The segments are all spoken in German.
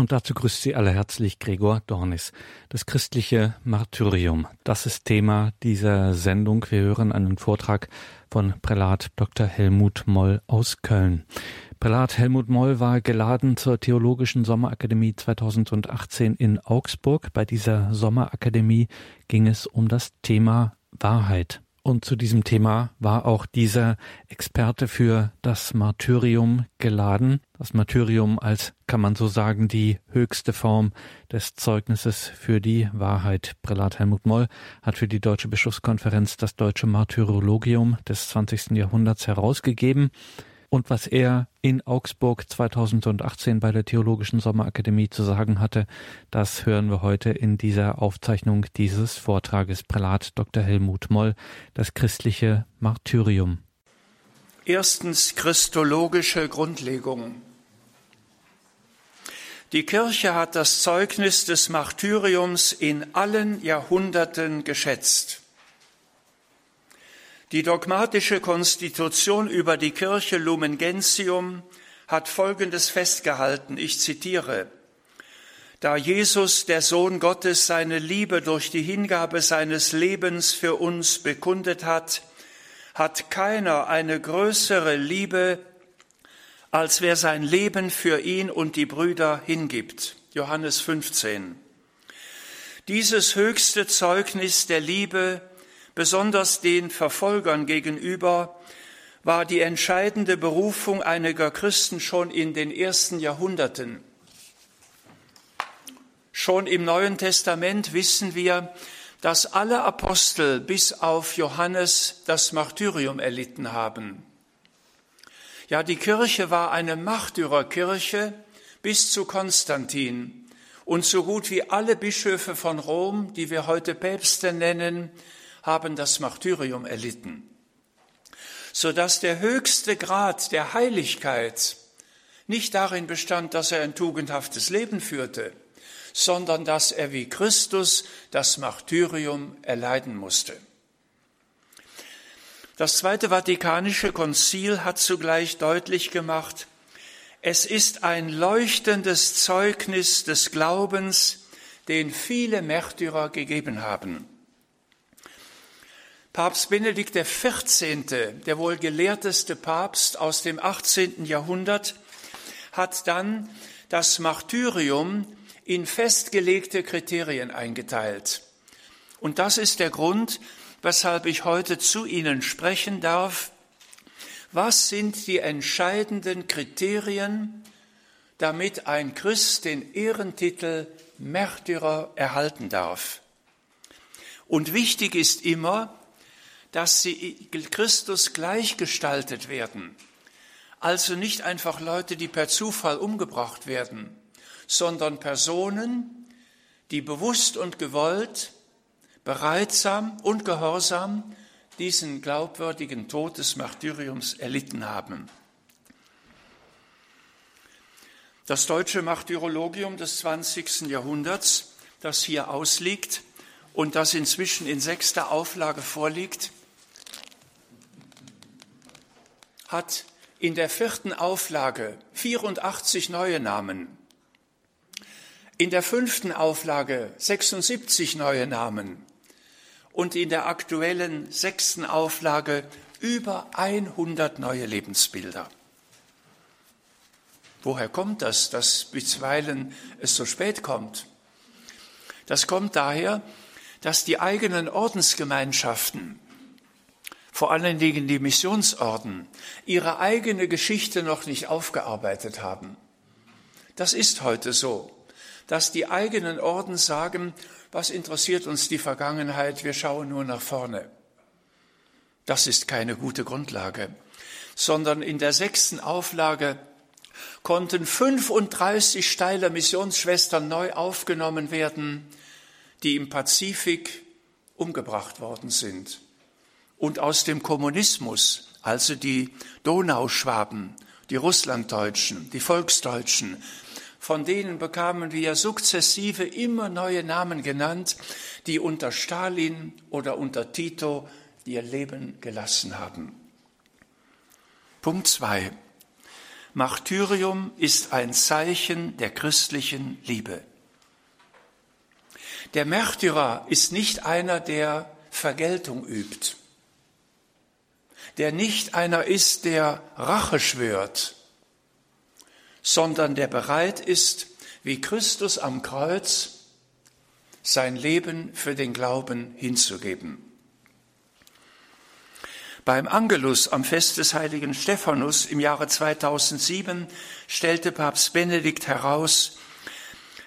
Und dazu grüßt Sie alle herzlich Gregor Dornis. Das christliche Martyrium, das ist Thema dieser Sendung. Wir hören einen Vortrag von Prälat Dr. Helmut Moll aus Köln. Prälat Helmut Moll war geladen zur Theologischen Sommerakademie 2018 in Augsburg. Bei dieser Sommerakademie ging es um das Thema Wahrheit. Und zu diesem Thema war auch dieser Experte für das Martyrium geladen. Das Martyrium als, kann man so sagen, die höchste Form des Zeugnisses für die Wahrheit. Prälat Helmut Moll hat für die Deutsche Bischofskonferenz das deutsche Martyrologium des 20. Jahrhunderts herausgegeben und was er in Augsburg 2018 bei der Theologischen Sommerakademie zu sagen hatte, das hören wir heute in dieser Aufzeichnung dieses Vortrages. Prälat Dr. Helmut Moll, das christliche Martyrium. Erstens christologische Grundlegung. Die Kirche hat das Zeugnis des Martyriums in allen Jahrhunderten geschätzt. Die dogmatische Konstitution über die Kirche Lumen Gentium hat Folgendes festgehalten, ich zitiere, da Jesus, der Sohn Gottes, seine Liebe durch die Hingabe seines Lebens für uns bekundet hat, hat keiner eine größere Liebe, als wer sein Leben für ihn und die Brüder hingibt. Johannes 15. Dieses höchste Zeugnis der Liebe besonders den Verfolgern gegenüber, war die entscheidende Berufung einiger Christen schon in den ersten Jahrhunderten. Schon im Neuen Testament wissen wir, dass alle Apostel bis auf Johannes das Martyrium erlitten haben. Ja, die Kirche war eine Märtyrerkirche bis zu Konstantin. Und so gut wie alle Bischöfe von Rom, die wir heute Päpste nennen, haben das Martyrium erlitten, sodass der höchste Grad der Heiligkeit nicht darin bestand, dass er ein tugendhaftes Leben führte, sondern dass er wie Christus das Martyrium erleiden musste. Das Zweite Vatikanische Konzil hat zugleich deutlich gemacht, es ist ein leuchtendes Zeugnis des Glaubens, den viele Märtyrer gegeben haben. Papst Benedikt XIV., der wohl gelehrteste Papst aus dem 18. Jahrhundert, hat dann das Martyrium in festgelegte Kriterien eingeteilt. Und das ist der Grund, weshalb ich heute zu Ihnen sprechen darf. Was sind die entscheidenden Kriterien, damit ein Christ den Ehrentitel Märtyrer erhalten darf? Und wichtig ist immer, dass sie Christus gleichgestaltet werden. Also nicht einfach Leute, die per Zufall umgebracht werden, sondern Personen, die bewusst und gewollt, bereitsam und gehorsam diesen glaubwürdigen Tod des Martyriums erlitten haben. Das deutsche Martyrologium des 20. Jahrhunderts, das hier ausliegt und das inzwischen in sechster Auflage vorliegt, hat in der vierten Auflage 84 neue Namen, in der fünften Auflage 76 neue Namen und in der aktuellen sechsten Auflage über 100 neue Lebensbilder. Woher kommt das, dass bisweilen es so spät kommt? Das kommt daher, dass die eigenen Ordensgemeinschaften vor allen Dingen die Missionsorden, ihre eigene Geschichte noch nicht aufgearbeitet haben. Das ist heute so, dass die eigenen Orden sagen, was interessiert uns die Vergangenheit, wir schauen nur nach vorne. Das ist keine gute Grundlage, sondern in der sechsten Auflage konnten 35 steile Missionsschwestern neu aufgenommen werden, die im Pazifik umgebracht worden sind und aus dem Kommunismus, also die Donauschwaben, die Russlanddeutschen, die Volksdeutschen, von denen bekamen wir sukzessive immer neue Namen genannt, die unter Stalin oder unter Tito ihr Leben gelassen haben. Punkt zwei. Martyrium ist ein Zeichen der christlichen Liebe. Der Märtyrer ist nicht einer, der Vergeltung übt, der nicht einer ist, der Rache schwört, sondern der bereit ist, wie Christus am Kreuz, sein Leben für den Glauben hinzugeben. Beim Angelus am Fest des heiligen Stephanus im Jahre 2007 stellte Papst Benedikt heraus,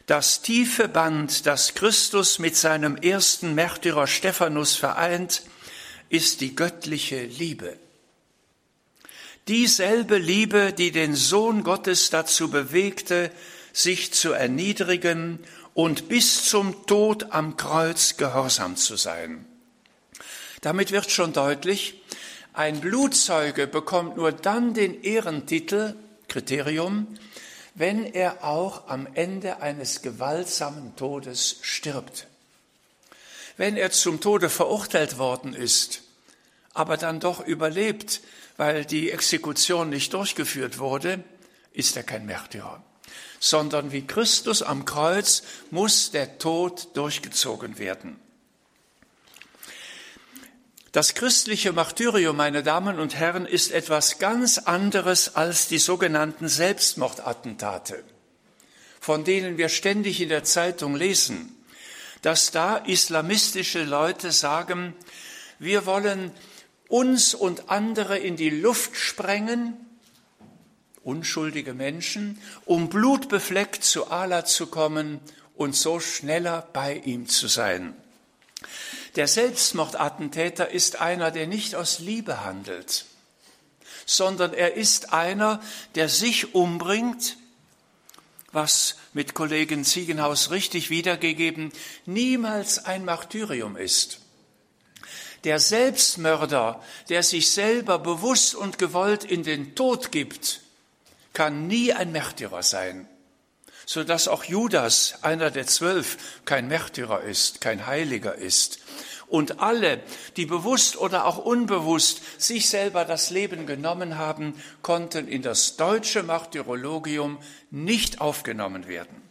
das tiefe Band, das Christus mit seinem ersten Märtyrer Stephanus vereint, ist die göttliche Liebe. Dieselbe Liebe, die den Sohn Gottes dazu bewegte, sich zu erniedrigen und bis zum Tod am Kreuz gehorsam zu sein. Damit wird schon deutlich, ein Blutzeuge bekommt nur dann den Ehrentitel, Kriterium, wenn er auch am Ende eines gewaltsamen Todes stirbt. Wenn er zum Tode verurteilt worden ist, aber dann doch überlebt, weil die Exekution nicht durchgeführt wurde, ist er kein Märtyrer, sondern wie Christus am Kreuz muss der Tod durchgezogen werden. Das christliche Martyrium, meine Damen und Herren, ist etwas ganz anderes als die sogenannten Selbstmordattentate, von denen wir ständig in der Zeitung lesen, dass da islamistische Leute sagen, wir wollen uns und andere in die Luft sprengen, unschuldige Menschen, um blutbefleckt zu Allah zu kommen und so schneller bei ihm zu sein. Der Selbstmordattentäter ist einer, der nicht aus Liebe handelt, sondern er ist einer, der sich umbringt, was mit Kollegen Ziegenhaus richtig wiedergegeben niemals ein Martyrium ist. Der Selbstmörder, der sich selber bewusst und gewollt in den Tod gibt, kann nie ein Märtyrer sein so dass auch Judas, einer der zwölf, kein Märtyrer ist, kein Heiliger ist. Und alle, die bewusst oder auch unbewusst sich selber das Leben genommen haben, konnten in das deutsche Martyrologium nicht aufgenommen werden.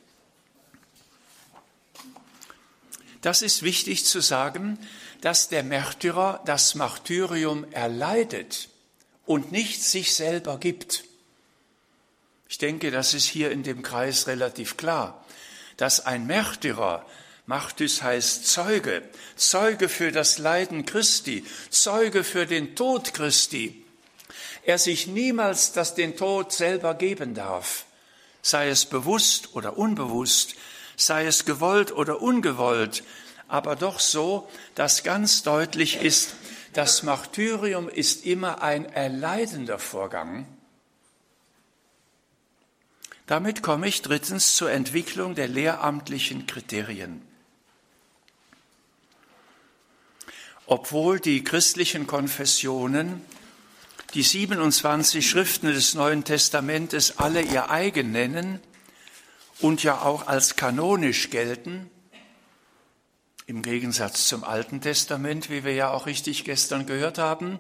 Das ist wichtig zu sagen, dass der Märtyrer das Martyrium erleidet und nicht sich selber gibt. Ich denke, das ist hier in dem Kreis relativ klar, dass ein Märtyrer, Martys heißt Zeuge, Zeuge für das Leiden Christi, Zeuge für den Tod Christi, er sich niemals das den Tod selber geben darf, sei es bewusst oder unbewusst, sei es gewollt oder ungewollt, aber doch so, dass ganz deutlich ist, das Martyrium ist immer ein erleidender Vorgang damit komme ich drittens zur Entwicklung der lehramtlichen Kriterien. Obwohl die christlichen Konfessionen die 27 Schriften des Neuen Testamentes alle ihr eigen nennen und ja auch als kanonisch gelten, im Gegensatz zum Alten Testament, wie wir ja auch richtig gestern gehört haben,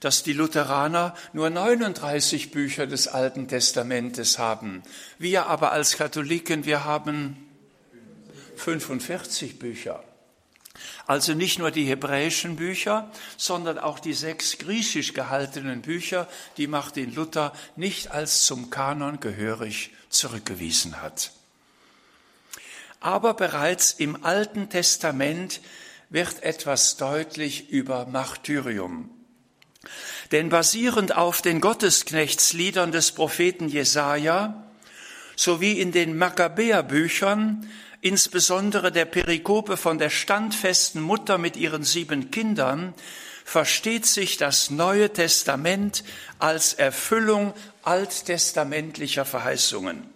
dass die Lutheraner nur 39 Bücher des Alten Testamentes haben. Wir aber als Katholiken, wir haben 45 Bücher. Also nicht nur die hebräischen Bücher, sondern auch die sechs griechisch gehaltenen Bücher, die Martin Luther nicht als zum Kanon gehörig zurückgewiesen hat. Aber bereits im Alten Testament wird etwas deutlich über Martyrium. Denn basierend auf den Gottesknechtsliedern des Propheten Jesaja sowie in den Makkabäerbüchern, insbesondere der Perikope von der standfesten Mutter mit ihren sieben Kindern, versteht sich das Neue Testament als Erfüllung alttestamentlicher Verheißungen.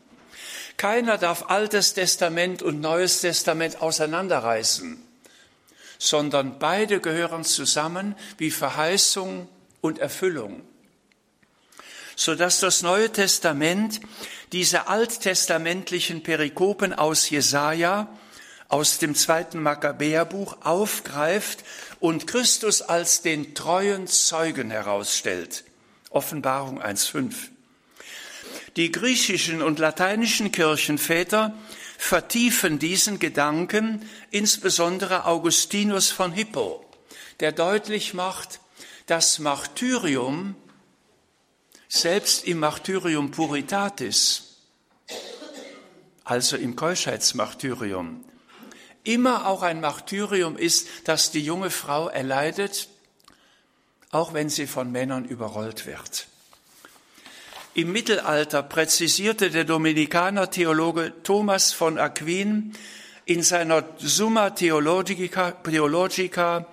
Keiner darf Altes Testament und Neues Testament auseinanderreißen, sondern beide gehören zusammen wie Verheißung und Erfüllung, so dass das Neue Testament diese alttestamentlichen Perikopen aus Jesaja, aus dem zweiten Makkabäerbuch aufgreift und Christus als den treuen Zeugen herausstellt. Offenbarung 1.5. Die griechischen und lateinischen Kirchenväter vertiefen diesen Gedanken, insbesondere Augustinus von Hippo, der deutlich macht, das Martyrium, selbst im Martyrium Puritatis, also im Keuschheitsmartyrium, immer auch ein Martyrium ist, das die junge Frau erleidet, auch wenn sie von Männern überrollt wird. Im Mittelalter präzisierte der Dominikaner Theologe Thomas von Aquin in seiner Summa Theologica, Theologica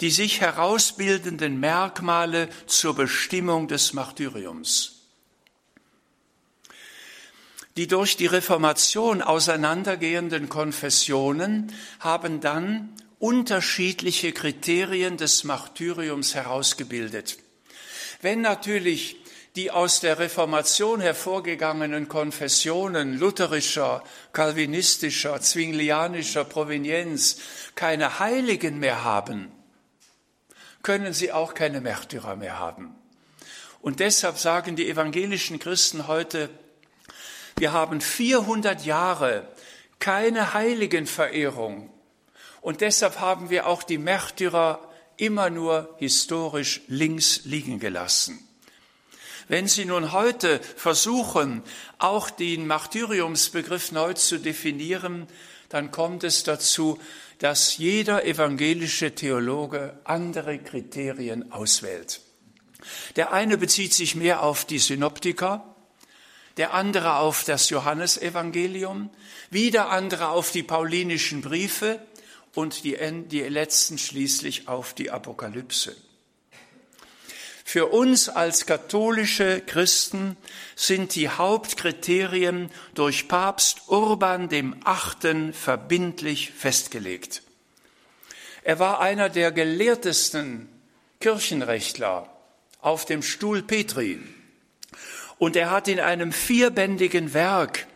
die sich herausbildenden Merkmale zur Bestimmung des Martyriums. Die durch die Reformation auseinandergehenden Konfessionen haben dann unterschiedliche Kriterien des Martyriums herausgebildet. Wenn natürlich die aus der Reformation hervorgegangenen Konfessionen lutherischer, kalvinistischer, zwinglianischer Provenienz keine Heiligen mehr haben, können sie auch keine Märtyrer mehr haben. Und deshalb sagen die evangelischen Christen heute, wir haben 400 Jahre keine Heiligenverehrung. Und deshalb haben wir auch die Märtyrer immer nur historisch links liegen gelassen. Wenn Sie nun heute versuchen, auch den Martyriumsbegriff neu zu definieren, dann kommt es dazu, dass jeder evangelische Theologe andere Kriterien auswählt. Der eine bezieht sich mehr auf die Synoptiker, der andere auf das Johannesevangelium, wieder andere auf die paulinischen Briefe und die, die letzten schließlich auf die Apokalypse. Für uns als katholische Christen sind die Hauptkriterien durch Papst Urban dem Achten verbindlich festgelegt. Er war einer der gelehrtesten Kirchenrechtler auf dem Stuhl Petri. Und er hat in einem vierbändigen Werk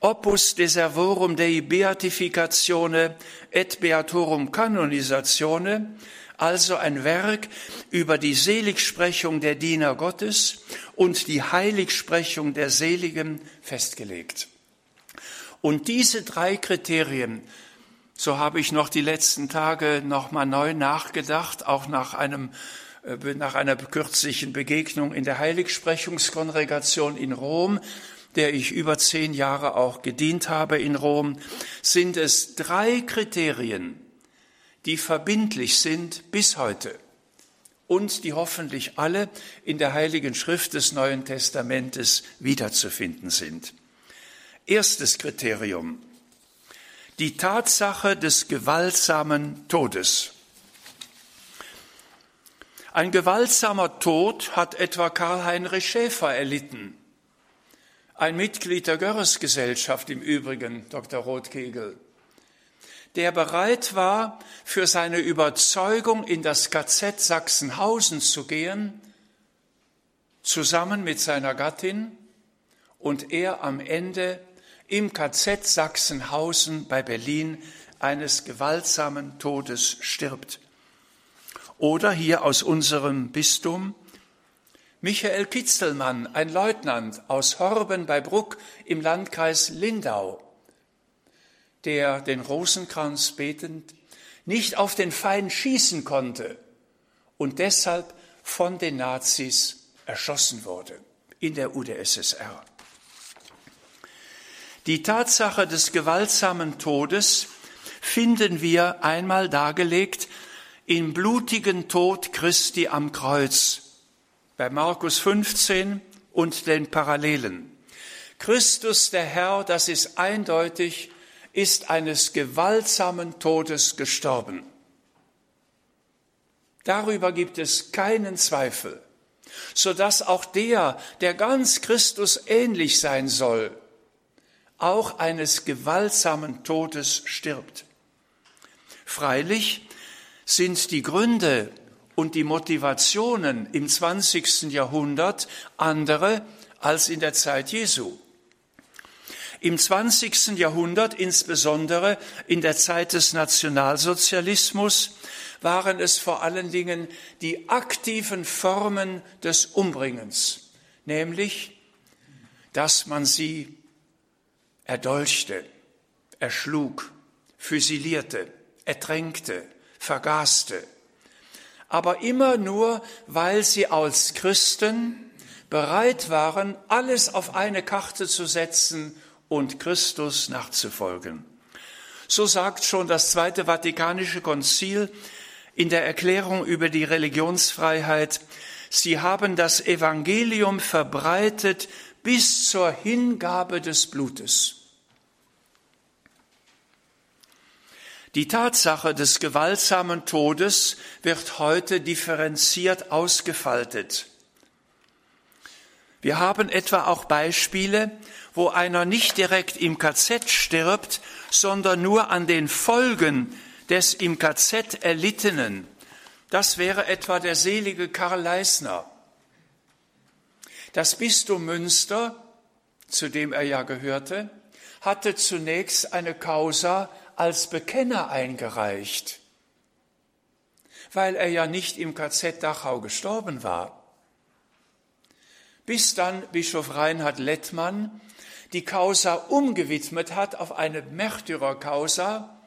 Opus Deservorum Dei Beatificatione et Beatorum Canonisatione, also ein Werk über die Seligsprechung der Diener Gottes und die Heiligsprechung der Seligen festgelegt. Und diese drei Kriterien, so habe ich noch die letzten Tage nochmal neu nachgedacht, auch nach einem äh, nach einer kürzlichen Begegnung in der Heiligsprechungskongregation in Rom, der ich über zehn Jahre auch gedient habe in Rom, sind es drei Kriterien, die verbindlich sind bis heute und die hoffentlich alle in der Heiligen Schrift des Neuen Testamentes wiederzufinden sind. Erstes Kriterium. Die Tatsache des gewaltsamen Todes. Ein gewaltsamer Tod hat etwa Karl-Heinrich Schäfer erlitten. Ein Mitglied der Görres-Gesellschaft im Übrigen, Dr. Rothkegel, der bereit war, für seine Überzeugung in das KZ Sachsenhausen zu gehen, zusammen mit seiner Gattin, und er am Ende im KZ Sachsenhausen bei Berlin eines gewaltsamen Todes stirbt. Oder hier aus unserem Bistum Michael Kitzelmann, ein Leutnant aus Horben bei Bruck im Landkreis Lindau, der den Rosenkranz betend nicht auf den Feind schießen konnte und deshalb von den Nazis erschossen wurde in der UdSSR. Die Tatsache des gewaltsamen Todes finden wir einmal dargelegt im blutigen Tod Christi am Kreuz bei Markus 15 und den Parallelen. Christus der Herr, das ist eindeutig, ist eines gewaltsamen Todes gestorben. Darüber gibt es keinen Zweifel, so dass auch der, der ganz Christus ähnlich sein soll, auch eines gewaltsamen Todes stirbt. Freilich sind die Gründe und die Motivationen im 20. Jahrhundert andere als in der Zeit Jesu. Im 20. Jahrhundert, insbesondere in der Zeit des Nationalsozialismus, waren es vor allen Dingen die aktiven Formen des Umbringens, nämlich dass man sie erdolchte, erschlug, füsilierte, ertränkte, vergaßte. Aber immer nur, weil sie als Christen bereit waren, alles auf eine Karte zu setzen und Christus nachzufolgen. So sagt schon das Zweite Vatikanische Konzil in der Erklärung über die Religionsfreiheit, sie haben das Evangelium verbreitet bis zur Hingabe des Blutes. Die Tatsache des gewaltsamen Todes wird heute differenziert ausgefaltet. Wir haben etwa auch Beispiele, wo einer nicht direkt im KZ stirbt, sondern nur an den Folgen des im KZ erlittenen. Das wäre etwa der selige Karl Leisner. Das Bistum Münster, zu dem er ja gehörte, hatte zunächst eine Causa als Bekenner eingereicht, weil er ja nicht im KZ Dachau gestorben war. Bis dann Bischof Reinhard Lettmann die Causa umgewidmet hat auf eine Märtyrercausa,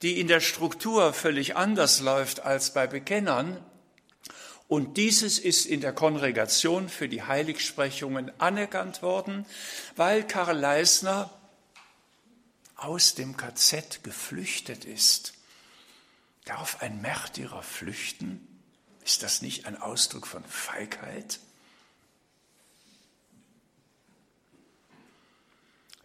die in der Struktur völlig anders läuft als bei Bekennern. Und dieses ist in der Kongregation für die Heiligsprechungen anerkannt worden, weil Karl Leisner aus dem KZ geflüchtet ist. Darf ein Märtyrer flüchten? Ist das nicht ein Ausdruck von Feigheit?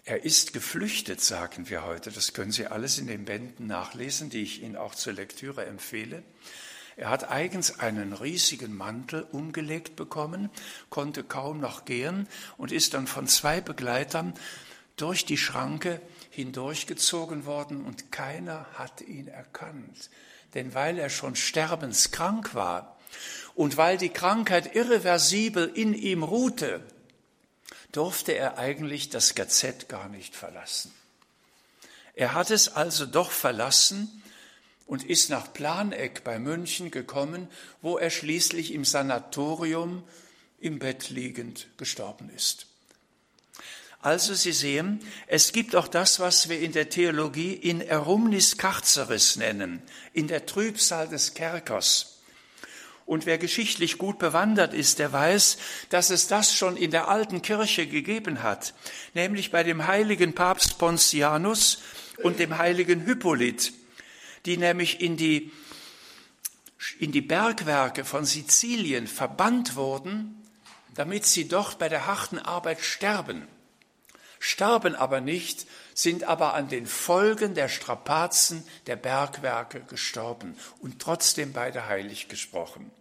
Er ist geflüchtet, sagen wir heute. Das können Sie alles in den Bänden nachlesen, die ich Ihnen auch zur Lektüre empfehle. Er hat eigens einen riesigen Mantel umgelegt bekommen, konnte kaum noch gehen und ist dann von zwei Begleitern durch die Schranke hindurchgezogen worden und keiner hat ihn erkannt. Denn weil er schon sterbenskrank war und weil die Krankheit irreversibel in ihm ruhte, durfte er eigentlich das Gazett gar nicht verlassen. Er hat es also doch verlassen und ist nach Planeck bei München gekommen, wo er schließlich im Sanatorium im Bett liegend gestorben ist. Also Sie sehen, es gibt auch das, was wir in der Theologie in Erumnis Carceris nennen, in der Trübsal des Kerkers. Und wer geschichtlich gut bewandert ist, der weiß, dass es das schon in der alten Kirche gegeben hat, nämlich bei dem heiligen Papst Pontianus und dem heiligen Hippolyt, die nämlich in die, in die Bergwerke von Sizilien verbannt wurden, damit sie dort bei der harten Arbeit sterben starben aber nicht, sind aber an den Folgen der Strapazen der Bergwerke gestorben und trotzdem beide heilig gesprochen.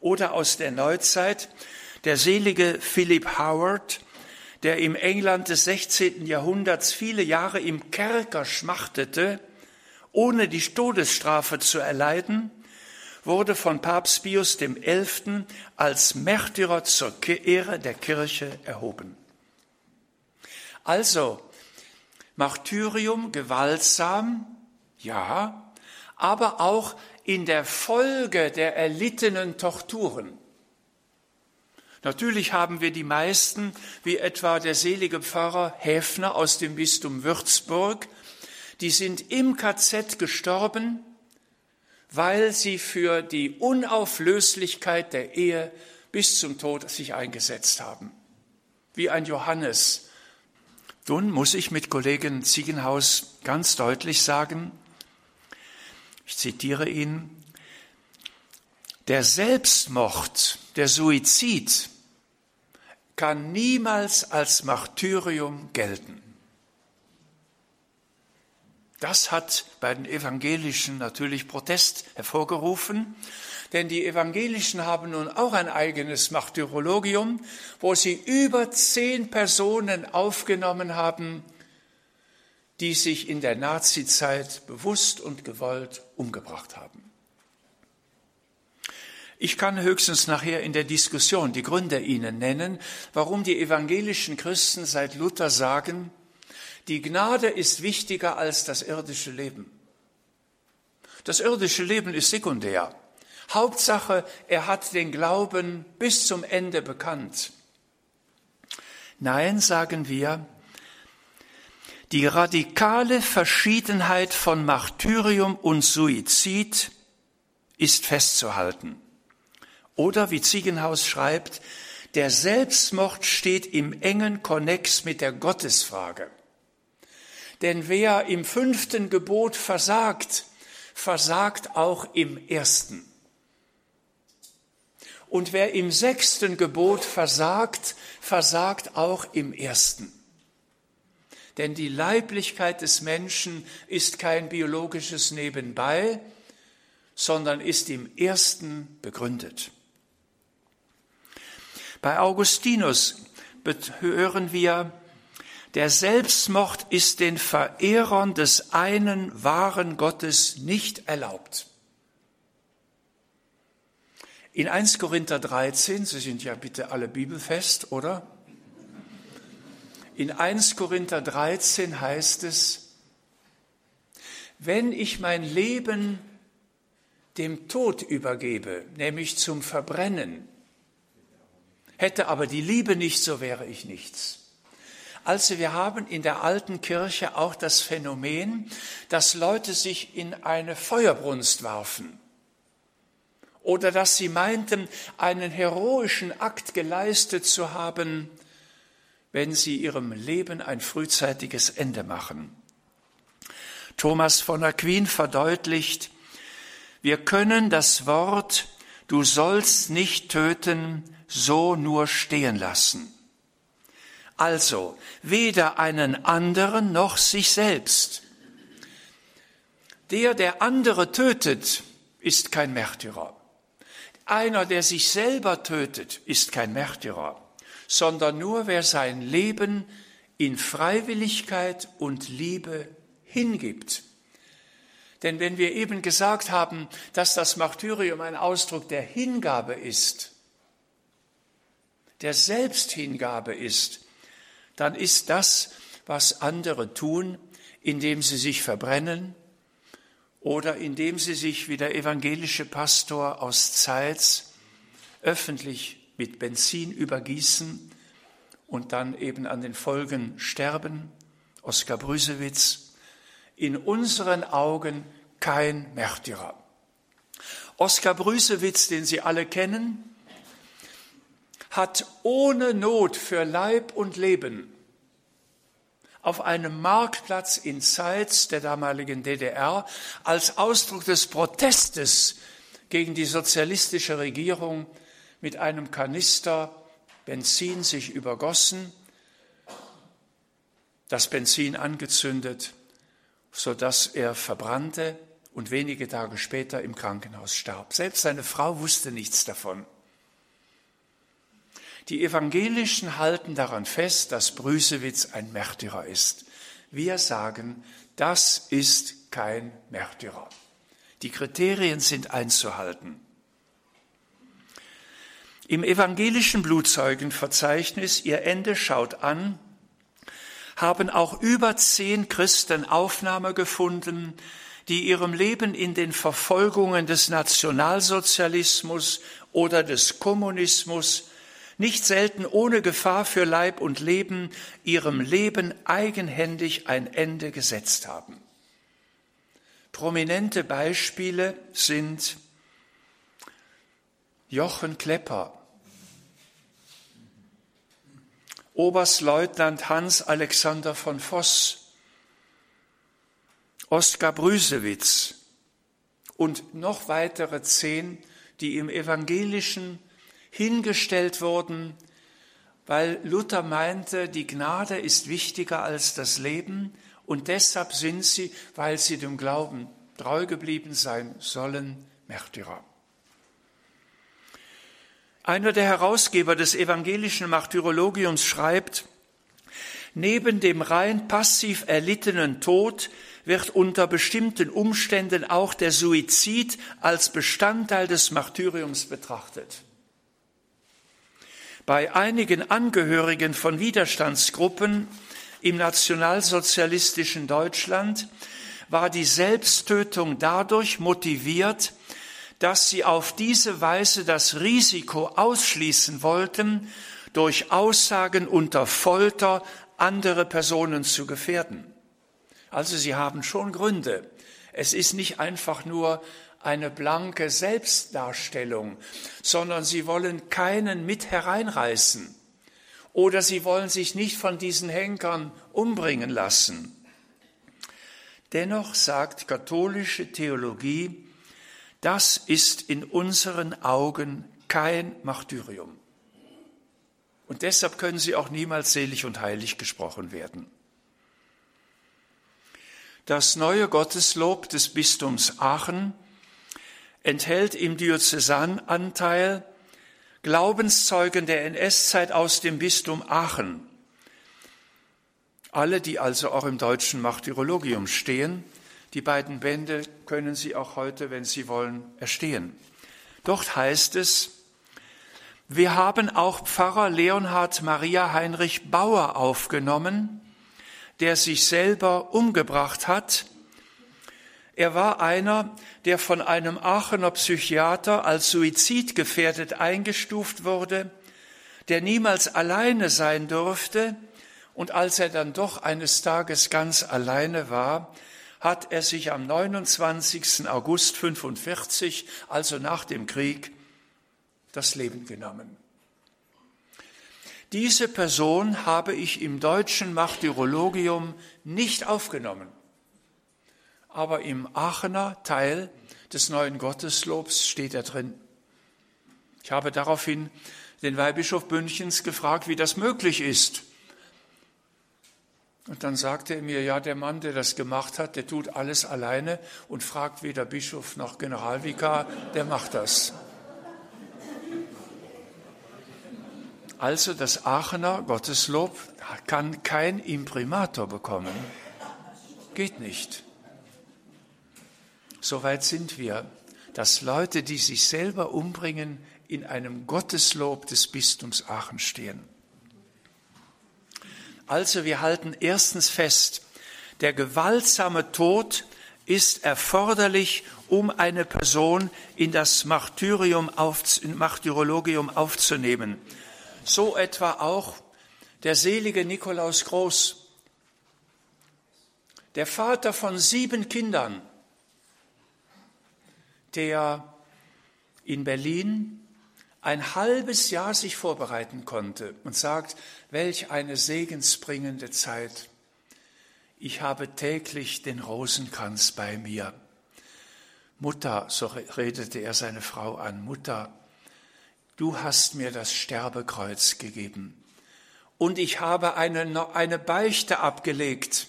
Oder aus der Neuzeit der selige Philip Howard, der im England des 16. Jahrhunderts viele Jahre im Kerker schmachtete, ohne die Todesstrafe zu erleiden, wurde von Papst Pius XI. als Märtyrer zur Ehre der Kirche erhoben. Also, Martyrium gewaltsam, ja, aber auch in der Folge der erlittenen Torturen. Natürlich haben wir die meisten, wie etwa der selige Pfarrer Häfner aus dem Bistum Würzburg, die sind im KZ gestorben, weil sie für die Unauflöslichkeit der Ehe bis zum Tod sich eingesetzt haben. Wie ein Johannes, nun muss ich mit Kollegen Ziegenhaus ganz deutlich sagen, ich zitiere ihn, der Selbstmord, der Suizid kann niemals als Martyrium gelten. Das hat bei den Evangelischen natürlich Protest hervorgerufen. Denn die Evangelischen haben nun auch ein eigenes Martyrologium, wo sie über zehn Personen aufgenommen haben, die sich in der Nazizeit bewusst und gewollt umgebracht haben. Ich kann höchstens nachher in der Diskussion die Gründe Ihnen nennen, warum die evangelischen Christen seit Luther sagen, die Gnade ist wichtiger als das irdische Leben. Das irdische Leben ist sekundär. Hauptsache, er hat den Glauben bis zum Ende bekannt. Nein, sagen wir, die radikale Verschiedenheit von Martyrium und Suizid ist festzuhalten. Oder wie Ziegenhaus schreibt, der Selbstmord steht im engen Konnex mit der Gottesfrage. Denn wer im fünften Gebot versagt, versagt auch im ersten. Und wer im sechsten Gebot versagt, versagt auch im ersten. Denn die Leiblichkeit des Menschen ist kein biologisches Nebenbei, sondern ist im ersten begründet. Bei Augustinus hören wir, der Selbstmord ist den Verehrern des einen wahren Gottes nicht erlaubt. In 1 Korinther 13, Sie sind ja bitte alle bibelfest, oder? In 1 Korinther 13 heißt es, wenn ich mein Leben dem Tod übergebe, nämlich zum Verbrennen, Hätte aber die Liebe nicht, so wäre ich nichts. Also wir haben in der alten Kirche auch das Phänomen, dass Leute sich in eine Feuerbrunst warfen oder dass sie meinten, einen heroischen Akt geleistet zu haben, wenn sie ihrem Leben ein frühzeitiges Ende machen. Thomas von Aquin verdeutlicht, wir können das Wort Du sollst nicht töten so nur stehen lassen. Also weder einen anderen noch sich selbst. Der, der andere tötet, ist kein Märtyrer. Einer, der sich selber tötet, ist kein Märtyrer, sondern nur wer sein Leben in Freiwilligkeit und Liebe hingibt. Denn wenn wir eben gesagt haben, dass das Martyrium ein Ausdruck der Hingabe ist, der Selbsthingabe ist, dann ist das, was andere tun, indem sie sich verbrennen oder indem sie sich wie der evangelische Pastor aus Zeitz öffentlich mit Benzin übergießen und dann eben an den Folgen sterben, Oskar Brüsewitz, in unseren Augen kein Märtyrer. Oskar Brüsewitz, den Sie alle kennen, hat ohne Not für Leib und Leben auf einem Marktplatz in Zeitz der damaligen DDR als Ausdruck des Protestes gegen die sozialistische Regierung mit einem Kanister Benzin sich übergossen, das Benzin angezündet, sodass er verbrannte und wenige Tage später im Krankenhaus starb. Selbst seine Frau wusste nichts davon. Die Evangelischen halten daran fest, dass Brüsewitz ein Märtyrer ist. Wir sagen, das ist kein Märtyrer. Die Kriterien sind einzuhalten. Im evangelischen Blutzeugenverzeichnis, ihr Ende schaut an, haben auch über zehn Christen Aufnahme gefunden, die ihrem Leben in den Verfolgungen des Nationalsozialismus oder des Kommunismus nicht selten ohne Gefahr für Leib und Leben, ihrem Leben eigenhändig ein Ende gesetzt haben. Prominente Beispiele sind Jochen Klepper, Oberstleutnant Hans Alexander von Voss, Oskar Brüsewitz und noch weitere zehn, die im evangelischen hingestellt wurden, weil Luther meinte, die Gnade ist wichtiger als das Leben und deshalb sind sie, weil sie dem Glauben treu geblieben sein sollen, Märtyrer. Einer der Herausgeber des evangelischen Martyrologiums schreibt, neben dem rein passiv erlittenen Tod wird unter bestimmten Umständen auch der Suizid als Bestandteil des Martyriums betrachtet. Bei einigen Angehörigen von Widerstandsgruppen im nationalsozialistischen Deutschland war die Selbsttötung dadurch motiviert, dass sie auf diese Weise das Risiko ausschließen wollten, durch Aussagen unter Folter andere Personen zu gefährden. Also sie haben schon Gründe. Es ist nicht einfach nur eine blanke Selbstdarstellung, sondern sie wollen keinen mit hereinreißen oder sie wollen sich nicht von diesen Henkern umbringen lassen. Dennoch sagt katholische Theologie, das ist in unseren Augen kein Martyrium. Und deshalb können sie auch niemals selig und heilig gesprochen werden. Das neue Gotteslob des Bistums Aachen enthält im Diözesananteil Glaubenszeugen der NS-Zeit aus dem Bistum Aachen. Alle, die also auch im deutschen Martyrologium stehen, die beiden Bände können Sie auch heute, wenn Sie wollen, erstehen. Dort heißt es, wir haben auch Pfarrer Leonhard Maria Heinrich Bauer aufgenommen, der sich selber umgebracht hat. Er war einer, der von einem Aachener Psychiater als suizidgefährdet eingestuft wurde, der niemals alleine sein durfte, und als er dann doch eines Tages ganz alleine war, hat er sich am 29. August 45, also nach dem Krieg, das Leben genommen. Diese Person habe ich im deutschen Martyrologium nicht aufgenommen. Aber im Aachener Teil des neuen Gotteslobs steht er drin. Ich habe daraufhin den Weihbischof Münchens gefragt, wie das möglich ist. Und dann sagte er mir, ja, der Mann, der das gemacht hat, der tut alles alleine und fragt weder Bischof noch Generalvikar, der macht das. Also das Aachener Gotteslob kann kein Imprimator bekommen. Geht nicht. Soweit sind wir, dass Leute, die sich selber umbringen, in einem Gotteslob des Bistums Aachen stehen. Also wir halten erstens fest, der gewaltsame Tod ist erforderlich, um eine Person in das Martyrium auf, Martyrologium aufzunehmen. So etwa auch der selige Nikolaus Groß, der Vater von sieben Kindern, der in Berlin ein halbes Jahr sich vorbereiten konnte und sagt, welch eine segensbringende Zeit. Ich habe täglich den Rosenkranz bei mir. Mutter, so redete er seine Frau an, Mutter, du hast mir das Sterbekreuz gegeben und ich habe eine, eine Beichte abgelegt.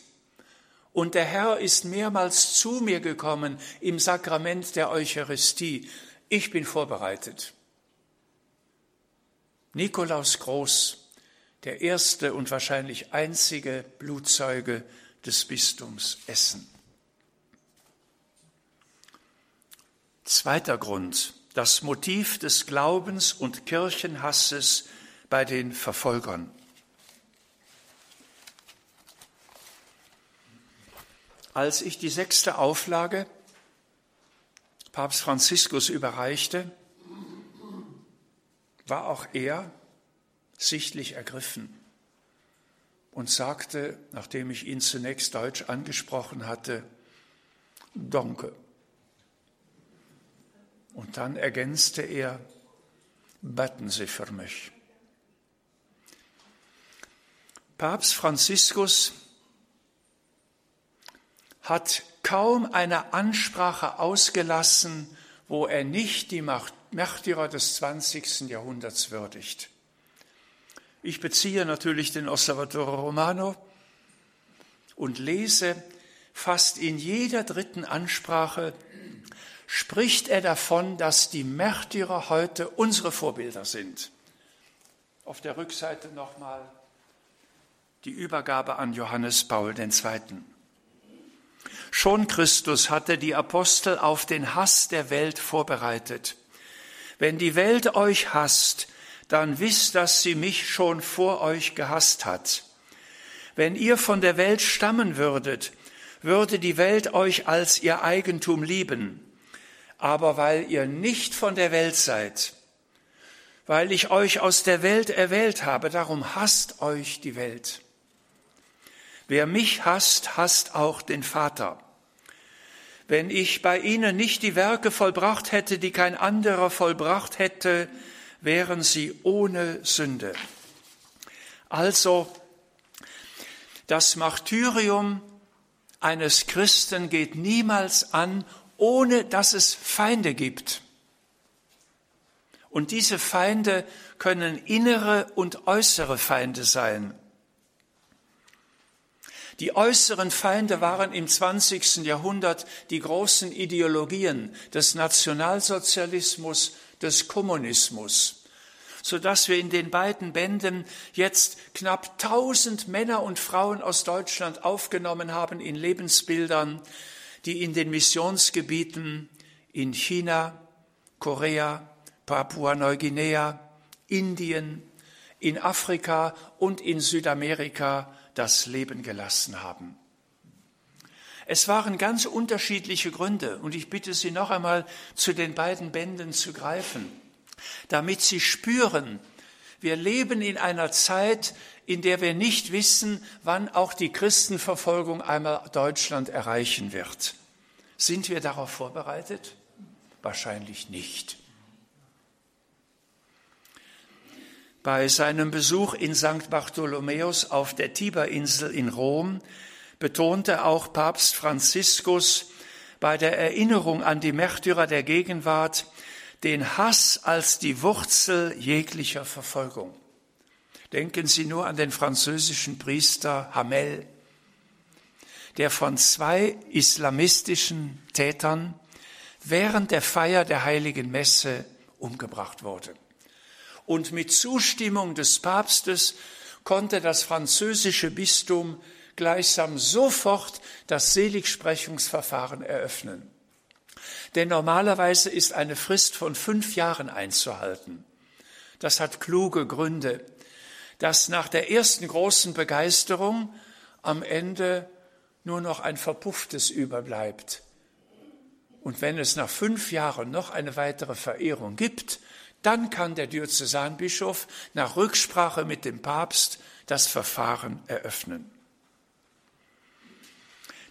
Und der Herr ist mehrmals zu mir gekommen im Sakrament der Eucharistie. Ich bin vorbereitet. Nikolaus Groß, der erste und wahrscheinlich einzige Blutzeuge des Bistums Essen. Zweiter Grund das Motiv des Glaubens und Kirchenhasses bei den Verfolgern. Als ich die sechste Auflage Papst Franziskus überreichte, war auch er sichtlich ergriffen und sagte, nachdem ich ihn zunächst deutsch angesprochen hatte, Danke. Und dann ergänzte er, beten Sie für mich. Papst Franziskus hat kaum eine Ansprache ausgelassen, wo er nicht die Märtyrer des 20. Jahrhunderts würdigt. Ich beziehe natürlich den Osservatore Romano und lese fast in jeder dritten Ansprache spricht er davon, dass die Märtyrer heute unsere Vorbilder sind. Auf der Rückseite nochmal die Übergabe an Johannes Paul II. Schon Christus hatte die Apostel auf den Hass der Welt vorbereitet. Wenn die Welt euch hasst, dann wisst, dass sie mich schon vor euch gehasst hat. Wenn ihr von der Welt stammen würdet, würde die Welt euch als ihr Eigentum lieben aber weil ihr nicht von der Welt seid, weil ich euch aus der Welt erwählt habe, darum hasst euch die Welt. Wer mich hasst, hasst auch den Vater. Wenn ich bei ihnen nicht die Werke vollbracht hätte, die kein anderer vollbracht hätte, wären sie ohne Sünde. Also, das Martyrium eines Christen geht niemals an, ohne dass es Feinde gibt. Und diese Feinde können innere und äußere Feinde sein. Die äußeren Feinde waren im 20. Jahrhundert die großen Ideologien des Nationalsozialismus, des Kommunismus, so dass wir in den beiden Bänden jetzt knapp 1000 Männer und Frauen aus Deutschland aufgenommen haben in Lebensbildern, die in den Missionsgebieten in China, Korea, Papua-Neuguinea, Indien, in Afrika und in Südamerika das Leben gelassen haben. Es waren ganz unterschiedliche Gründe und ich bitte Sie noch einmal zu den beiden Bänden zu greifen, damit Sie spüren, wir leben in einer Zeit, in der wir nicht wissen, wann auch die Christenverfolgung einmal Deutschland erreichen wird. Sind wir darauf vorbereitet? Wahrscheinlich nicht. Bei seinem Besuch in St. Bartholomäus auf der Tiberinsel in Rom betonte auch Papst Franziskus bei der Erinnerung an die Märtyrer der Gegenwart den Hass als die Wurzel jeglicher Verfolgung. Denken Sie nur an den französischen Priester Hamel, der von zwei islamistischen Tätern während der Feier der heiligen Messe umgebracht wurde und mit Zustimmung des Papstes konnte das französische Bistum gleichsam sofort das Seligsprechungsverfahren eröffnen. Denn normalerweise ist eine Frist von fünf Jahren einzuhalten. Das hat kluge Gründe, dass nach der ersten großen Begeisterung am Ende nur noch ein verpufftes überbleibt. Und wenn es nach fünf Jahren noch eine weitere Verehrung gibt, dann kann der Diözesanbischof nach Rücksprache mit dem Papst das Verfahren eröffnen.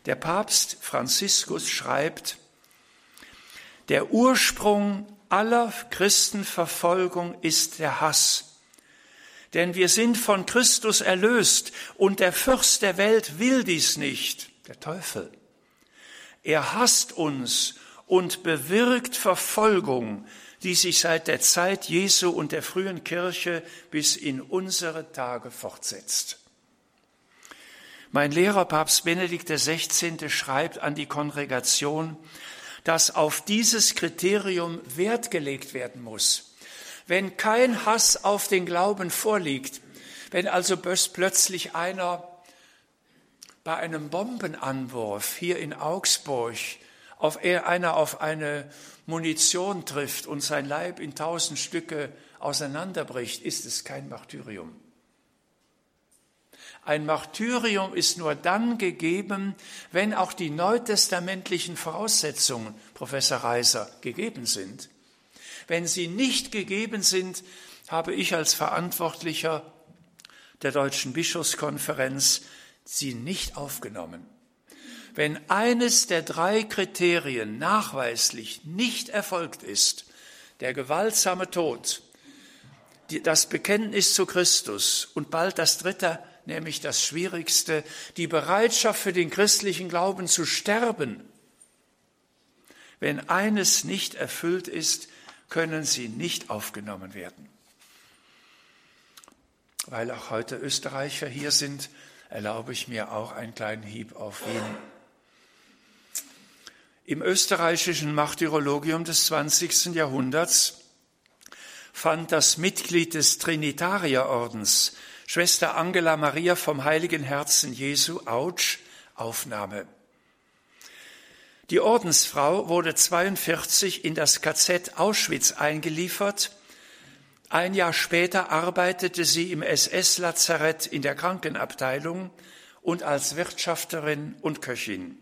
Der Papst Franziskus schreibt, der Ursprung aller Christenverfolgung ist der Hass. Denn wir sind von Christus erlöst und der Fürst der Welt will dies nicht, der Teufel. Er hasst uns und bewirkt Verfolgung, die sich seit der Zeit Jesu und der frühen Kirche bis in unsere Tage fortsetzt. Mein Lehrer Papst Benedikt XVI. schreibt an die Kongregation, dass auf dieses Kriterium Wert gelegt werden muss. Wenn kein Hass auf den Glauben vorliegt, wenn also plötzlich einer bei einem Bombenanwurf hier in Augsburg auf einer auf eine Munition trifft und sein Leib in tausend Stücke auseinanderbricht, ist es kein Martyrium. Ein Martyrium ist nur dann gegeben, wenn auch die neutestamentlichen Voraussetzungen, Professor Reiser, gegeben sind. Wenn sie nicht gegeben sind, habe ich als Verantwortlicher der Deutschen Bischofskonferenz sie nicht aufgenommen. Wenn eines der drei Kriterien nachweislich nicht erfolgt ist, der gewaltsame Tod, das Bekenntnis zu Christus und bald das dritte, nämlich das Schwierigste, die Bereitschaft für den christlichen Glauben zu sterben. Wenn eines nicht erfüllt ist, können sie nicht aufgenommen werden. Weil auch heute Österreicher hier sind, erlaube ich mir auch einen kleinen Hieb auf Wien. Im österreichischen Martyrologium des 20. Jahrhunderts fand das Mitglied des Trinitarierordens, Schwester Angela Maria vom Heiligen Herzen Jesu, Autsch, Aufnahme. Die Ordensfrau wurde 42 in das KZ Auschwitz eingeliefert. Ein Jahr später arbeitete sie im SS-Lazarett in der Krankenabteilung und als Wirtschafterin und Köchin.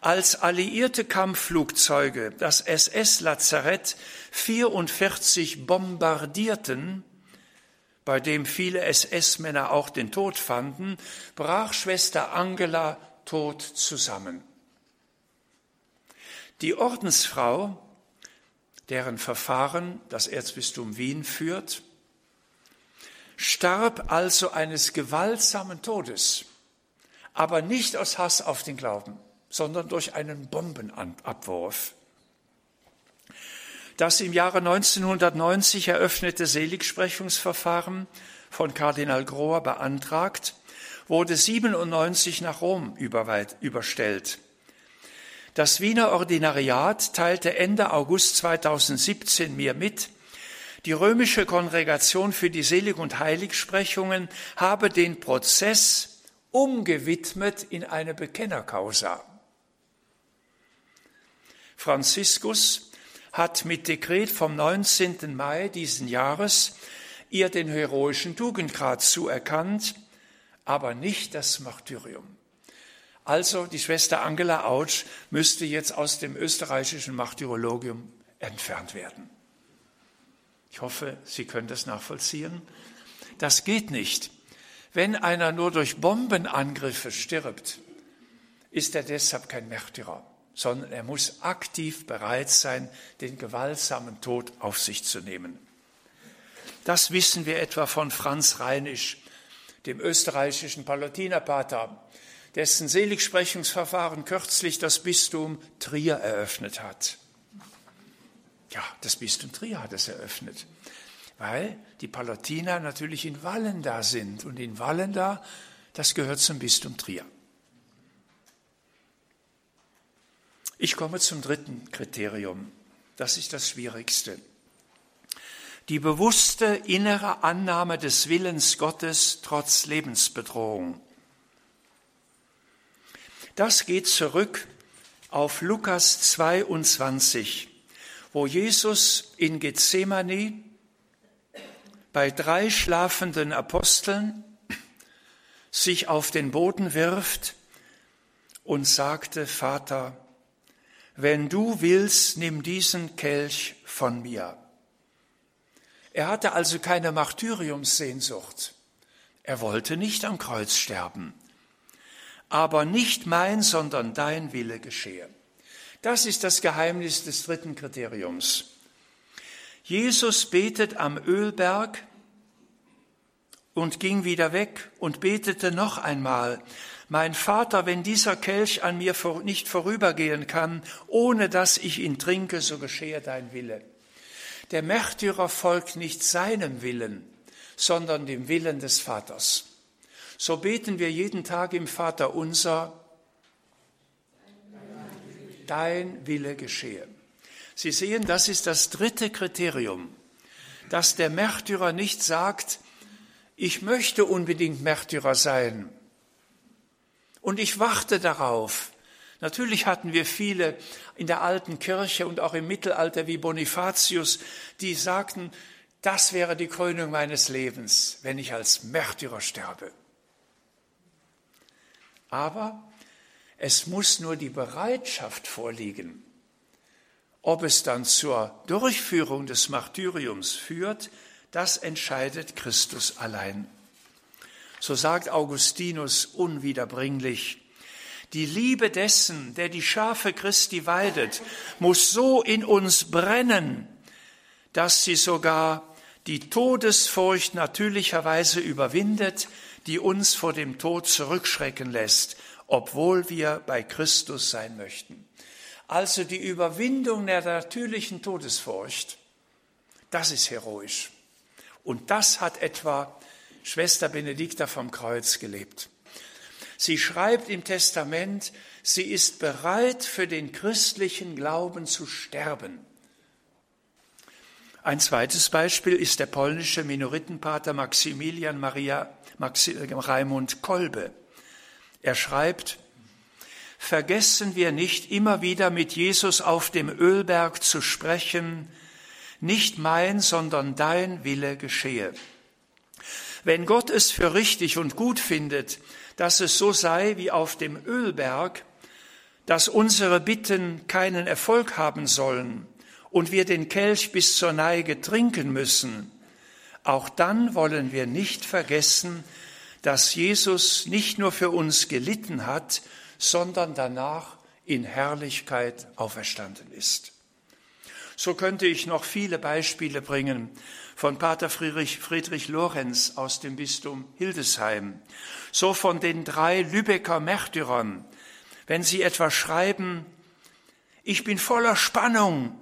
Als alliierte Kampfflugzeuge das SS-Lazarett 44 bombardierten, bei dem viele SS-Männer auch den Tod fanden, brach Schwester Angela tot zusammen. Die Ordensfrau, deren Verfahren das Erzbistum Wien führt, starb also eines gewaltsamen Todes, aber nicht aus Hass auf den Glauben, sondern durch einen Bombenabwurf. Das im Jahre 1990 eröffnete Seligsprechungsverfahren von Kardinal Grohr beantragt, wurde 97 nach Rom überstellt. Das Wiener Ordinariat teilte Ende August 2017 mir mit, die römische Kongregation für die Selig- und Heiligsprechungen habe den Prozess umgewidmet in eine Bekennerkausa. Franziskus hat mit Dekret vom 19. Mai diesen Jahres ihr den heroischen Tugendgrad zuerkannt, aber nicht das Martyrium. Also die Schwester Angela Autsch müsste jetzt aus dem österreichischen Martyrologium entfernt werden. Ich hoffe, Sie können das nachvollziehen. Das geht nicht. Wenn einer nur durch Bombenangriffe stirbt, ist er deshalb kein Märtyrer sondern er muss aktiv bereit sein, den gewaltsamen Tod auf sich zu nehmen. Das wissen wir etwa von Franz Reinisch, dem österreichischen Palatinerpater, dessen Seligsprechungsverfahren kürzlich das Bistum Trier eröffnet hat. Ja, das Bistum Trier hat es eröffnet, weil die Palatiner natürlich in Wallenda sind und in Wallenda, das gehört zum Bistum Trier. Ich komme zum dritten Kriterium. Das ist das Schwierigste. Die bewusste innere Annahme des Willens Gottes trotz Lebensbedrohung. Das geht zurück auf Lukas 22, wo Jesus in Gethsemane bei drei schlafenden Aposteln sich auf den Boden wirft und sagte, Vater, wenn du willst, nimm diesen Kelch von mir. Er hatte also keine Martyriumssehnsucht. Er wollte nicht am Kreuz sterben. Aber nicht mein, sondern dein Wille geschehe. Das ist das Geheimnis des dritten Kriteriums. Jesus betet am Ölberg und ging wieder weg und betete noch einmal, mein Vater, wenn dieser Kelch an mir nicht vorübergehen kann, ohne dass ich ihn trinke, so geschehe dein Wille. Der Märtyrer folgt nicht seinem Willen, sondern dem Willen des Vaters. So beten wir jeden Tag im Vater unser, dein Wille geschehe. Sie sehen, das ist das dritte Kriterium, dass der Märtyrer nicht sagt, ich möchte unbedingt Märtyrer sein, und ich warte darauf. Natürlich hatten wir viele in der alten Kirche und auch im Mittelalter wie Bonifatius, die sagten, das wäre die Krönung meines Lebens, wenn ich als Märtyrer sterbe. Aber es muss nur die Bereitschaft vorliegen. Ob es dann zur Durchführung des Martyriums führt, das entscheidet Christus allein. So sagt Augustinus unwiederbringlich, die Liebe dessen, der die Schafe Christi weidet, muss so in uns brennen, dass sie sogar die Todesfurcht natürlicherweise überwindet, die uns vor dem Tod zurückschrecken lässt, obwohl wir bei Christus sein möchten. Also die Überwindung der natürlichen Todesfurcht, das ist heroisch. Und das hat etwa Schwester Benedikta vom Kreuz gelebt. Sie schreibt im Testament, sie ist bereit, für den christlichen Glauben zu sterben. Ein zweites Beispiel ist der polnische Minoritenpater Maximilian Maria Maxi, äh, Raimund Kolbe. Er schreibt, Vergessen wir nicht immer wieder mit Jesus auf dem Ölberg zu sprechen, nicht mein, sondern dein Wille geschehe. Wenn Gott es für richtig und gut findet, dass es so sei wie auf dem Ölberg, dass unsere Bitten keinen Erfolg haben sollen und wir den Kelch bis zur Neige trinken müssen, auch dann wollen wir nicht vergessen, dass Jesus nicht nur für uns gelitten hat, sondern danach in Herrlichkeit auferstanden ist. So könnte ich noch viele Beispiele bringen von Pater Friedrich, Friedrich Lorenz aus dem Bistum Hildesheim, so von den drei Lübecker Märtyrern, wenn sie etwa schreiben, ich bin voller Spannung,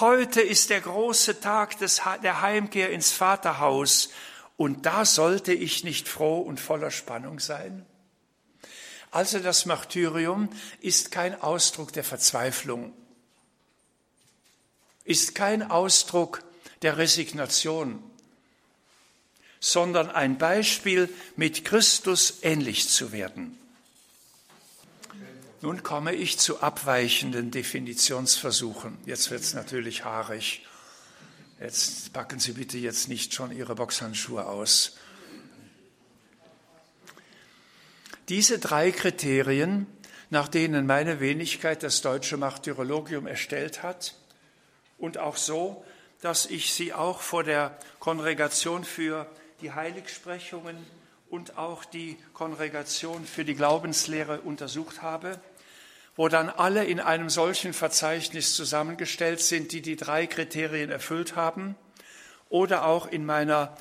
heute ist der große Tag des, der Heimkehr ins Vaterhaus. Und da sollte ich nicht froh und voller Spannung sein? Also das Martyrium ist kein Ausdruck der Verzweiflung, ist kein Ausdruck der Resignation, sondern ein Beispiel, mit Christus ähnlich zu werden. Nun komme ich zu abweichenden Definitionsversuchen. Jetzt wird es natürlich haarig. Jetzt packen Sie bitte jetzt nicht schon Ihre Boxhandschuhe aus. Diese drei Kriterien, nach denen meine Wenigkeit das deutsche Martyrologium erstellt hat und auch so, dass ich sie auch vor der Kongregation für die Heiligsprechungen und auch die Kongregation für die Glaubenslehre untersucht habe, wo dann alle in einem solchen Verzeichnis zusammengestellt sind, die die drei Kriterien erfüllt haben, oder auch in meiner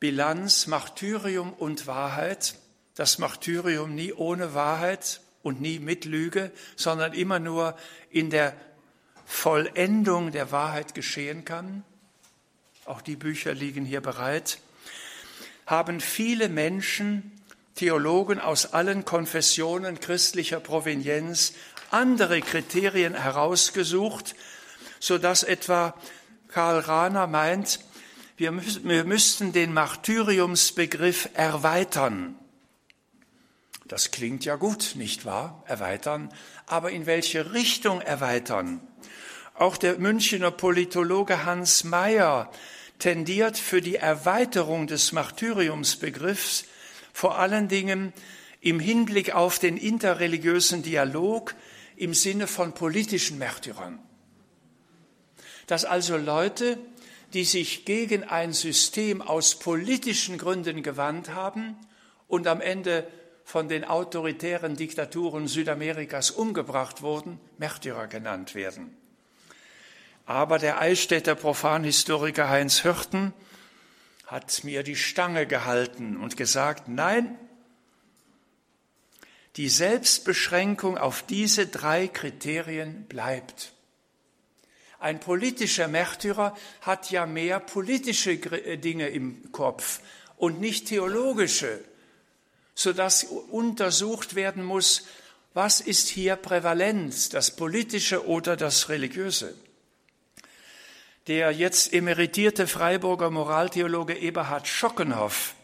Bilanz Martyrium und Wahrheit, das Martyrium nie ohne Wahrheit und nie mit Lüge, sondern immer nur in der Vollendung der Wahrheit geschehen kann. Auch die Bücher liegen hier bereit. Haben viele Menschen Theologen aus allen Konfessionen christlicher Provenienz andere Kriterien herausgesucht, so dass etwa Karl Rahner meint, wir, wir müssten den Martyriumsbegriff erweitern. Das klingt ja gut, nicht wahr? Erweitern. Aber in welche Richtung erweitern? Auch der Münchner Politologe Hans Mayer tendiert für die Erweiterung des Martyriumsbegriffs vor allen Dingen im Hinblick auf den interreligiösen Dialog im Sinne von politischen Märtyrern. Dass also Leute, die sich gegen ein System aus politischen Gründen gewandt haben und am Ende von den autoritären Diktaturen Südamerikas umgebracht wurden, Märtyrer genannt werden. Aber der Eichstätter Profanhistoriker Heinz Hürten hat mir die Stange gehalten und gesagt, nein, die Selbstbeschränkung auf diese drei Kriterien bleibt. Ein politischer Märtyrer hat ja mehr politische äh, Dinge im Kopf und nicht theologische, sodass untersucht werden muss, was ist hier prävalent, das politische oder das religiöse. Der jetzt emeritierte Freiburger Moraltheologe Eberhard Schockenhoff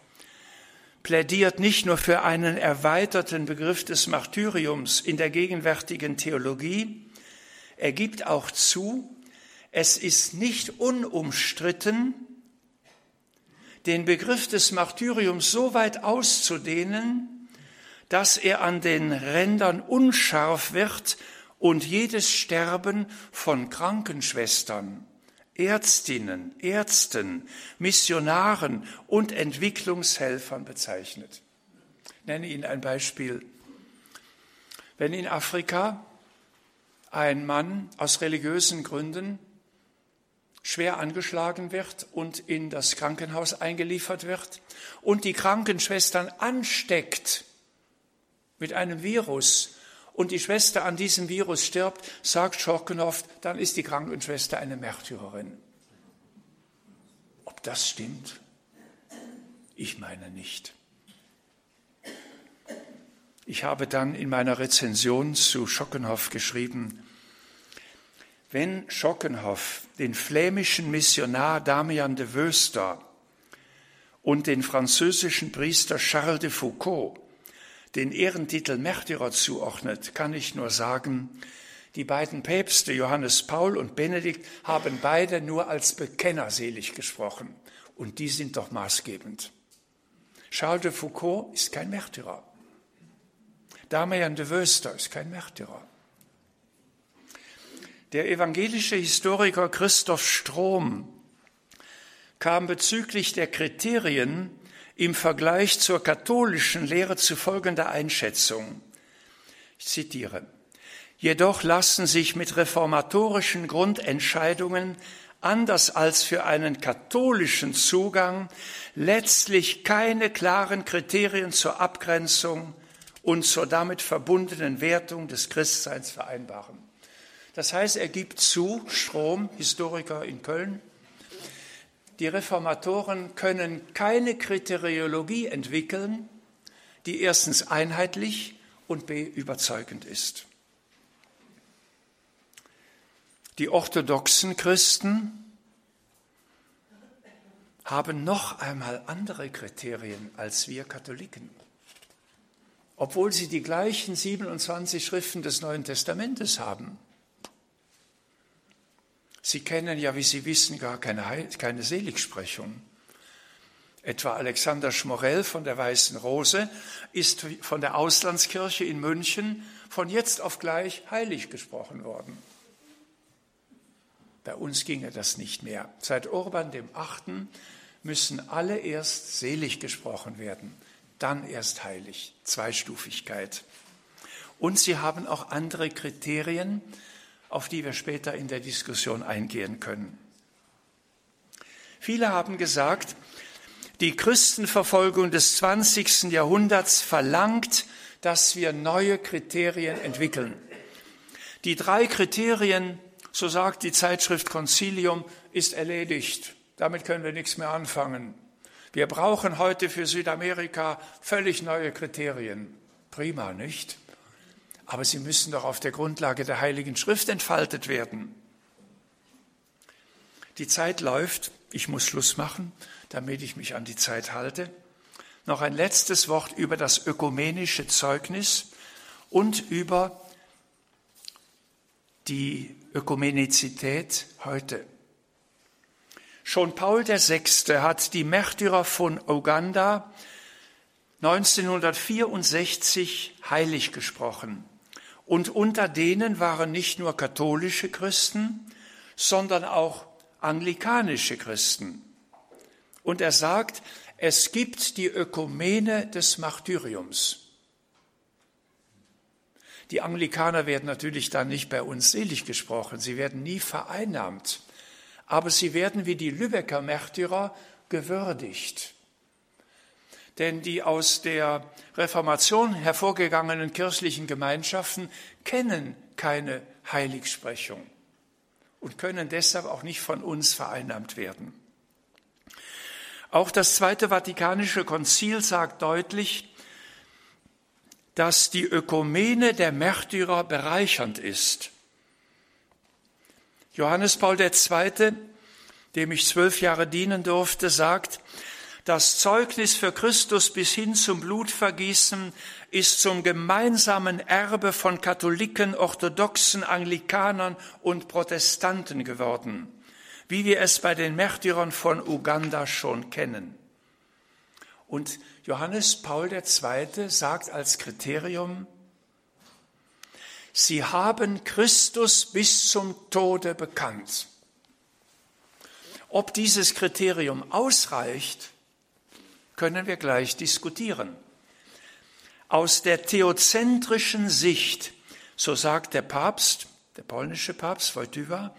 plädiert nicht nur für einen erweiterten Begriff des Martyriums in der gegenwärtigen Theologie, er gibt auch zu, es ist nicht unumstritten, den Begriff des Martyriums so weit auszudehnen, dass er an den Rändern unscharf wird und jedes Sterben von Krankenschwestern, Ärztinnen, Ärzten, Missionaren und Entwicklungshelfern bezeichnet. Ich nenne Ihnen ein Beispiel. Wenn in Afrika ein Mann aus religiösen Gründen schwer angeschlagen wird und in das Krankenhaus eingeliefert wird und die Krankenschwestern ansteckt mit einem Virus, und die Schwester an diesem Virus stirbt, sagt Schorkenhoff, dann ist die Krankenschwester eine Märtyrerin. Ob das stimmt? Ich meine nicht. Ich habe dann in meiner Rezension zu Schockenhoff geschrieben, wenn Schockenhoff den flämischen Missionar Damian de Wöster und den französischen Priester Charles de Foucault den Ehrentitel Märtyrer zuordnet, kann ich nur sagen, die beiden Päpste Johannes Paul und Benedikt haben beide nur als Bekenner selig gesprochen. Und die sind doch maßgebend. Charles de Foucault ist kein Märtyrer. Damian de Wöster ist kein Märtyrer. Der evangelische Historiker Christoph Strom kam bezüglich der Kriterien im Vergleich zur katholischen Lehre zu folgender Einschätzung. Ich zitiere. Jedoch lassen sich mit reformatorischen Grundentscheidungen anders als für einen katholischen Zugang letztlich keine klaren Kriterien zur Abgrenzung und zur damit verbundenen Wertung des Christseins vereinbaren. Das heißt, er gibt zu, Strom, Historiker in Köln, die Reformatoren können keine Kriteriologie entwickeln, die erstens einheitlich und b überzeugend ist. Die orthodoxen Christen haben noch einmal andere Kriterien als wir Katholiken, obwohl sie die gleichen 27 Schriften des Neuen Testamentes haben. Sie kennen ja, wie Sie wissen, gar keine, keine Seligsprechung. Etwa Alexander Schmorell von der Weißen Rose ist von der Auslandskirche in München von jetzt auf gleich heilig gesprochen worden. Bei uns ginge das nicht mehr. Seit Urban dem Achten müssen alle erst selig gesprochen werden, dann erst heilig. Zweistufigkeit. Und sie haben auch andere Kriterien, auf die wir später in der Diskussion eingehen können. Viele haben gesagt, die Christenverfolgung des 20. Jahrhunderts verlangt, dass wir neue Kriterien entwickeln. Die drei Kriterien, so sagt die Zeitschrift Concilium, ist erledigt. Damit können wir nichts mehr anfangen. Wir brauchen heute für Südamerika völlig neue Kriterien. Prima, nicht? Aber sie müssen doch auf der Grundlage der Heiligen Schrift entfaltet werden. Die Zeit läuft, ich muss Schluss machen, damit ich mich an die Zeit halte. Noch ein letztes Wort über das ökumenische Zeugnis und über die Ökumenizität heute. Schon Paul VI. hat die Märtyrer von Uganda 1964 heilig gesprochen. Und unter denen waren nicht nur katholische Christen, sondern auch anglikanische Christen. Und er sagt, es gibt die Ökumene des Martyriums. Die Anglikaner werden natürlich dann nicht bei uns selig gesprochen, sie werden nie vereinnahmt, aber sie werden wie die Lübecker Märtyrer gewürdigt. Denn die aus der Reformation hervorgegangenen kirchlichen Gemeinschaften kennen keine Heiligsprechung und können deshalb auch nicht von uns vereinnahmt werden. Auch das Zweite Vatikanische Konzil sagt deutlich, dass die Ökumene der Märtyrer bereichernd ist. Johannes Paul II., dem ich zwölf Jahre dienen durfte, sagt, das Zeugnis für Christus bis hin zum Blutvergießen ist zum gemeinsamen Erbe von Katholiken, Orthodoxen, Anglikanern und Protestanten geworden, wie wir es bei den Märtyrern von Uganda schon kennen. Und Johannes Paul II. sagt als Kriterium, Sie haben Christus bis zum Tode bekannt. Ob dieses Kriterium ausreicht, können wir gleich diskutieren. Aus der theozentrischen Sicht, so sagt der Papst, der polnische Papst Wojtyła,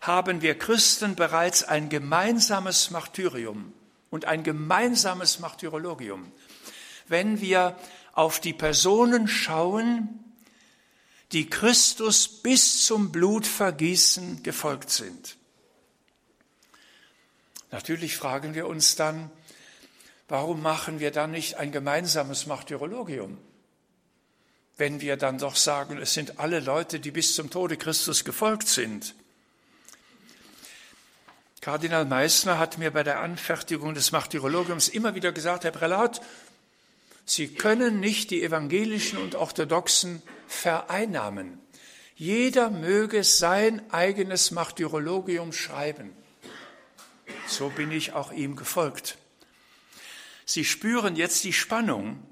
haben wir Christen bereits ein gemeinsames Martyrium und ein gemeinsames Martyrologium. Wenn wir auf die Personen schauen, die Christus bis zum Blutvergießen gefolgt sind. Natürlich fragen wir uns dann, Warum machen wir dann nicht ein gemeinsames Martyrologium? Wenn wir dann doch sagen, es sind alle Leute, die bis zum Tode Christus gefolgt sind. Kardinal Meissner hat mir bei der Anfertigung des Martyrologiums immer wieder gesagt, Herr Prälat, Sie können nicht die evangelischen und orthodoxen vereinnahmen. Jeder möge sein eigenes Martyrologium schreiben. So bin ich auch ihm gefolgt. Sie spüren jetzt die Spannung,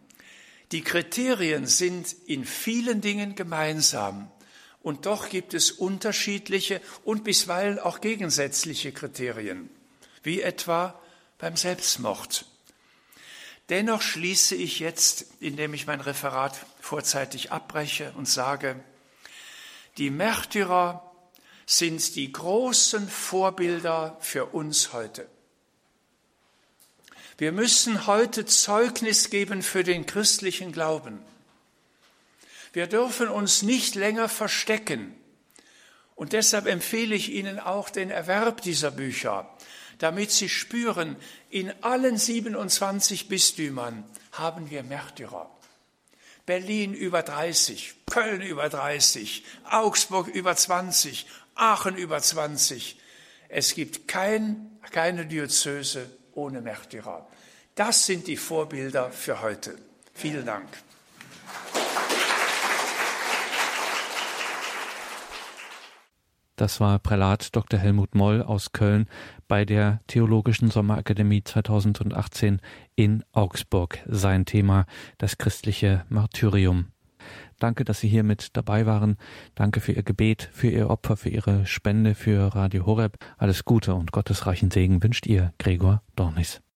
Die Kriterien sind in vielen Dingen gemeinsam. Und doch gibt es unterschiedliche und bisweilen auch gegensätzliche Kriterien, wie etwa beim Selbstmord. Dennoch schließe ich jetzt, indem ich mein Referat vorzeitig abbreche und sage, die Märtyrer sind die großen Vorbilder für uns heute. Wir müssen heute Zeugnis geben für den christlichen Glauben. Wir dürfen uns nicht länger verstecken. Und deshalb empfehle ich Ihnen auch den Erwerb dieser Bücher, damit Sie spüren, in allen 27 Bistümern haben wir Märtyrer. Berlin über 30, Köln über 30, Augsburg über 20, Aachen über 20. Es gibt kein, keine Diözese ohne Märtyrer. Das sind die Vorbilder für heute. Vielen Dank. Das war Prälat Dr. Helmut Moll aus Köln bei der Theologischen Sommerakademie 2018 in Augsburg. Sein Thema das christliche Martyrium. Danke, dass Sie hier mit dabei waren. Danke für Ihr Gebet, für Ihr Opfer, für Ihre Spende für Radio Horeb. Alles Gute und Gottes reichen Segen wünscht Ihr Gregor Dornis.